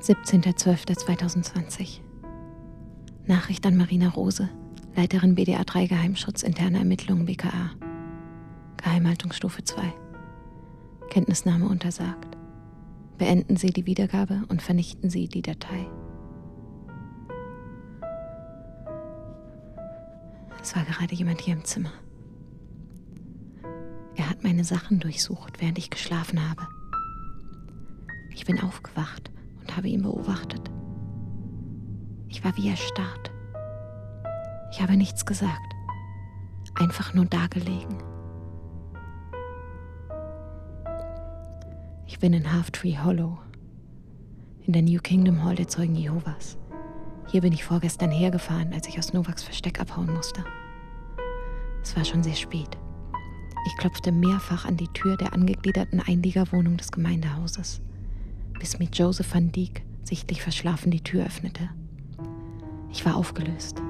17.12.2020 Nachricht an Marina Rose, Leiterin BDA 3 Geheimschutz interne Ermittlungen BKA. Geheimhaltungsstufe 2. Kenntnisnahme untersagt. Beenden Sie die Wiedergabe und vernichten Sie die Datei. Es war gerade jemand hier im Zimmer. Er hat meine Sachen durchsucht, während ich geschlafen habe. Ich bin aufgewacht und habe ihn beobachtet. Ich war wie erstarrt. Ich habe nichts gesagt, einfach nur dagelegen. Ich bin in Half-Tree Hollow, in der New Kingdom Hall der Zeugen Jehovas. Hier bin ich vorgestern hergefahren, als ich aus Novaks Versteck abhauen musste. Es war schon sehr spät. Ich klopfte mehrfach an die Tür der angegliederten Einliegerwohnung des Gemeindehauses, bis mir Joseph van Dijk sichtlich verschlafen die Tür öffnete. Ich war aufgelöst.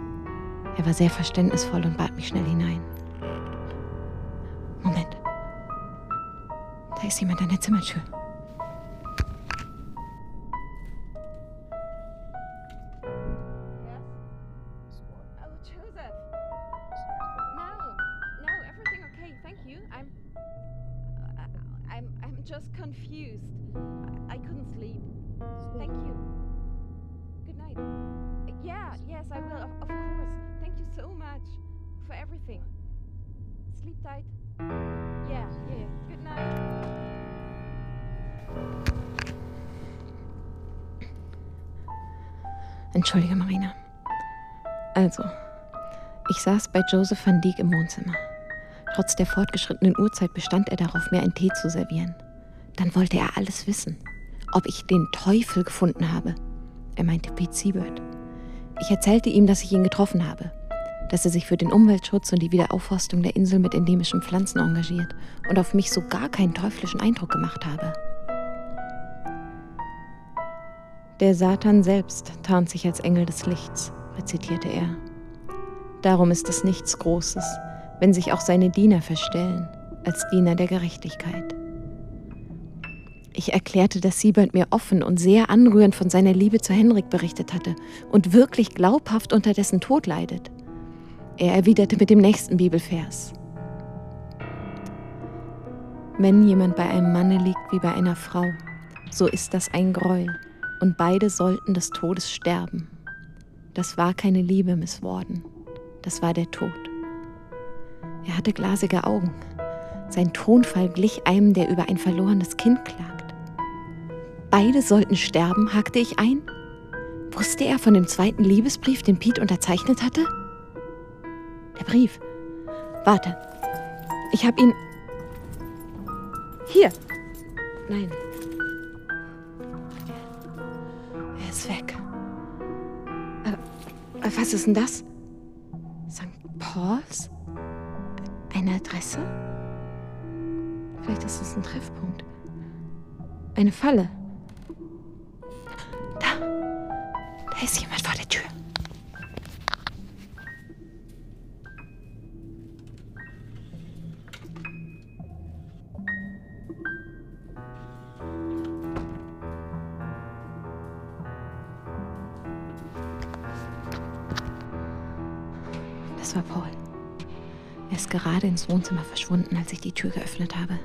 Er war sehr verständnisvoll und bat mich schnell hinein. Moment. Da ist jemand an der Zimmertür. just confused. Thank you. Good night. Yeah, yes, I will, of, of course. Thank you so much for everything. Sleep tight. Yeah, yeah. Good night. Entschuldige, Marina. Also, ich saß bei Joseph van Dijk im Wohnzimmer. Trotz der fortgeschrittenen Uhrzeit bestand er darauf, mir einen Tee zu servieren. Dann wollte er alles wissen. Ob ich den Teufel gefunden habe. Er meinte Pete Siebert. Ich erzählte ihm, dass ich ihn getroffen habe. Dass er sich für den Umweltschutz und die Wiederaufforstung der Insel mit endemischen Pflanzen engagiert und auf mich so gar keinen teuflischen Eindruck gemacht habe. Der Satan selbst tarnt sich als Engel des Lichts, rezitierte er. Darum ist es nichts Großes, wenn sich auch seine Diener verstellen, als Diener der Gerechtigkeit. Ich erklärte, dass Siebert mir offen und sehr anrührend von seiner Liebe zu Henrik berichtet hatte und wirklich glaubhaft unter dessen Tod leidet. Er erwiderte mit dem nächsten Bibelvers. Wenn jemand bei einem Manne liegt wie bei einer Frau, so ist das ein Gräuel, und beide sollten des Todes sterben. Das war keine Liebe, Miss Warden, das war der Tod. Er hatte glasige Augen. Sein Tonfall glich einem, der über ein verlorenes Kind klagt. Beide sollten sterben, hakte ich ein. Wusste er von dem zweiten Liebesbrief, den Pete unterzeichnet hatte? Der Brief. Warte. Ich habe ihn. Hier. Nein. Er ist weg. Äh, äh, was ist denn das? St. Paul's? Eine Adresse? Vielleicht ist es ein Treffpunkt. Eine Falle. Da ist jemand vor der Tür. Das war Paul. Er ist gerade ins Wohnzimmer verschwunden, als ich die Tür geöffnet habe.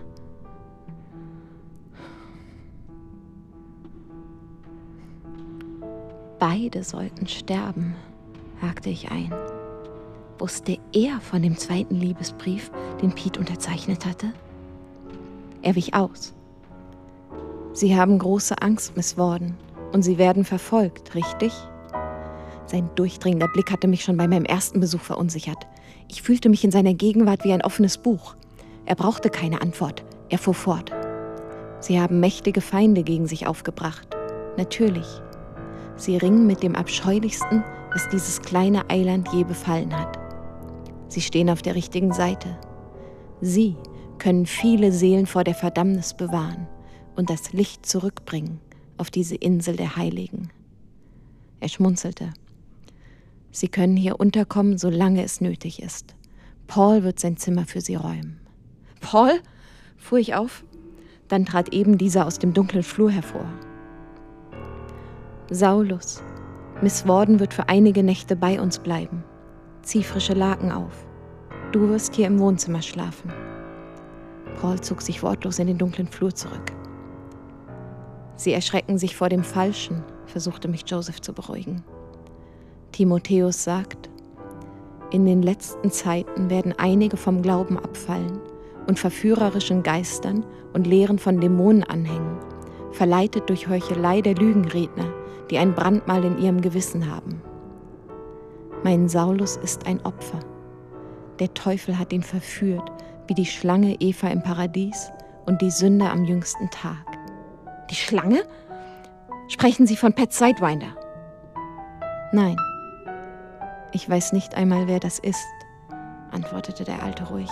Beide sollten sterben, hakte ich ein. Wusste er von dem zweiten Liebesbrief, den Pete unterzeichnet hatte? Er wich aus. Sie haben große Angst, Miss Warden, und Sie werden verfolgt, richtig? Sein durchdringender Blick hatte mich schon bei meinem ersten Besuch verunsichert. Ich fühlte mich in seiner Gegenwart wie ein offenes Buch. Er brauchte keine Antwort. Er fuhr fort. Sie haben mächtige Feinde gegen sich aufgebracht. Natürlich. Sie ringen mit dem Abscheulichsten, was dieses kleine Eiland je befallen hat. Sie stehen auf der richtigen Seite. Sie können viele Seelen vor der Verdammnis bewahren und das Licht zurückbringen auf diese Insel der Heiligen. Er schmunzelte. Sie können hier unterkommen, solange es nötig ist. Paul wird sein Zimmer für Sie räumen. Paul? fuhr ich auf. Dann trat eben dieser aus dem dunklen Flur hervor. Saulus, Miss Warden wird für einige Nächte bei uns bleiben. Zieh frische Laken auf. Du wirst hier im Wohnzimmer schlafen. Paul zog sich wortlos in den dunklen Flur zurück. Sie erschrecken sich vor dem Falschen, versuchte mich Joseph zu beruhigen. Timotheus sagt, in den letzten Zeiten werden einige vom Glauben abfallen und verführerischen Geistern und Lehren von Dämonen anhängen, verleitet durch Heuchelei der Lügenredner, die ein Brandmal in ihrem Gewissen haben. Mein Saulus ist ein Opfer. Der Teufel hat ihn verführt, wie die Schlange Eva im Paradies und die Sünde am jüngsten Tag. Die Schlange? Sprechen Sie von Pat Sidewinder? Nein. Ich weiß nicht einmal, wer das ist, antwortete der Alte ruhig.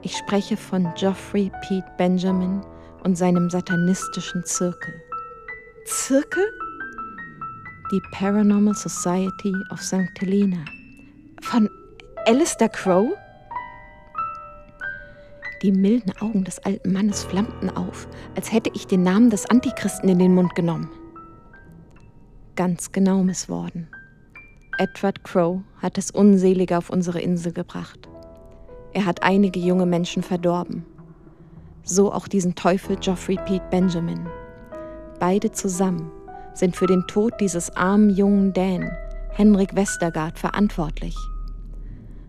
Ich spreche von Geoffrey Pete Benjamin und seinem satanistischen Zirkel. Zirkel? Die Paranormal Society of St. Helena. Von Alistair Crow? Die milden Augen des alten Mannes flammten auf, als hätte ich den Namen des Antichristen in den Mund genommen. Ganz genau, Miss Warden. Edward Crow hat es Unselige auf unsere Insel gebracht. Er hat einige junge Menschen verdorben. So auch diesen Teufel Geoffrey Pete Benjamin. Beide zusammen sind für den Tod dieses armen jungen Dan, Henrik Westergaard, verantwortlich.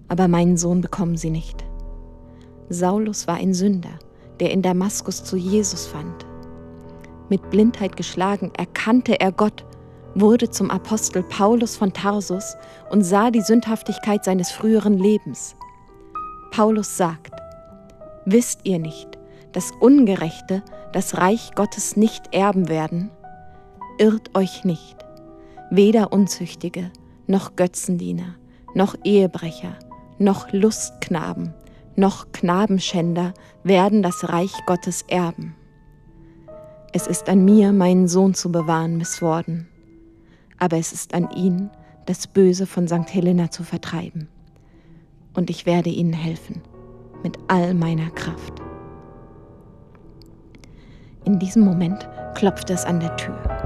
Aber meinen Sohn bekommen sie nicht. Saulus war ein Sünder, der in Damaskus zu Jesus fand. Mit Blindheit geschlagen erkannte er Gott, wurde zum Apostel Paulus von Tarsus und sah die Sündhaftigkeit seines früheren Lebens. Paulus sagt, Wisst ihr nicht, dass Ungerechte das Reich Gottes nicht erben werden? Irrt euch nicht, weder Unzüchtige, noch Götzendiener, noch Ehebrecher, noch Lustknaben, noch Knabenschänder werden das Reich Gottes erben. Es ist an mir, meinen Sohn zu bewahren, Miss Warden, aber es ist an ihn, das Böse von St. Helena zu vertreiben. Und ich werde ihnen helfen, mit all meiner Kraft. In diesem Moment klopfte es an der Tür.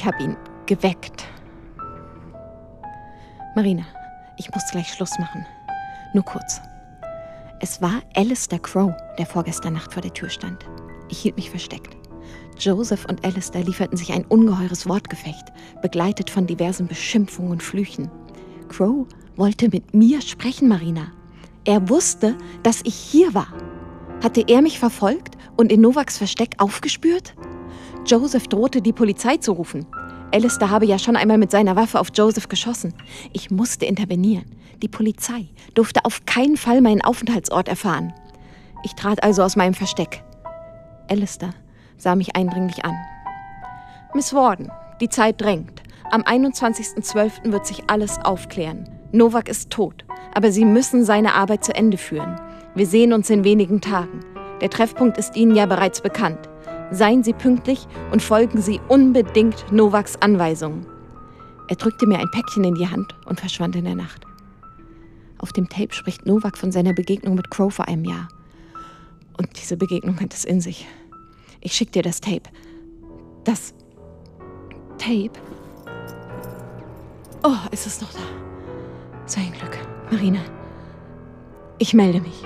Ich habe ihn geweckt. Marina, ich muss gleich Schluss machen. Nur kurz. Es war Alistair Crow, der vorgestern Nacht vor der Tür stand. Ich hielt mich versteckt. Joseph und Alistair lieferten sich ein ungeheures Wortgefecht, begleitet von diversen Beschimpfungen und Flüchen. Crow wollte mit mir sprechen, Marina. Er wusste, dass ich hier war. Hatte er mich verfolgt und in Novaks Versteck aufgespürt? Joseph drohte, die Polizei zu rufen. Alistair habe ja schon einmal mit seiner Waffe auf Joseph geschossen. Ich musste intervenieren. Die Polizei durfte auf keinen Fall meinen Aufenthaltsort erfahren. Ich trat also aus meinem Versteck. Alistair sah mich eindringlich an. Miss Warden, die Zeit drängt. Am 21.12. wird sich alles aufklären. Novak ist tot, aber Sie müssen seine Arbeit zu Ende führen. Wir sehen uns in wenigen Tagen. Der Treffpunkt ist Ihnen ja bereits bekannt. Seien Sie pünktlich und folgen Sie unbedingt Novaks Anweisungen. Er drückte mir ein Päckchen in die Hand und verschwand in der Nacht. Auf dem Tape spricht Novak von seiner Begegnung mit Crow vor einem Jahr. Und diese Begegnung hat es in sich. Ich schick dir das Tape. Das Tape? Oh, ist es noch da? Sei ein Glück. Marina, ich melde mich.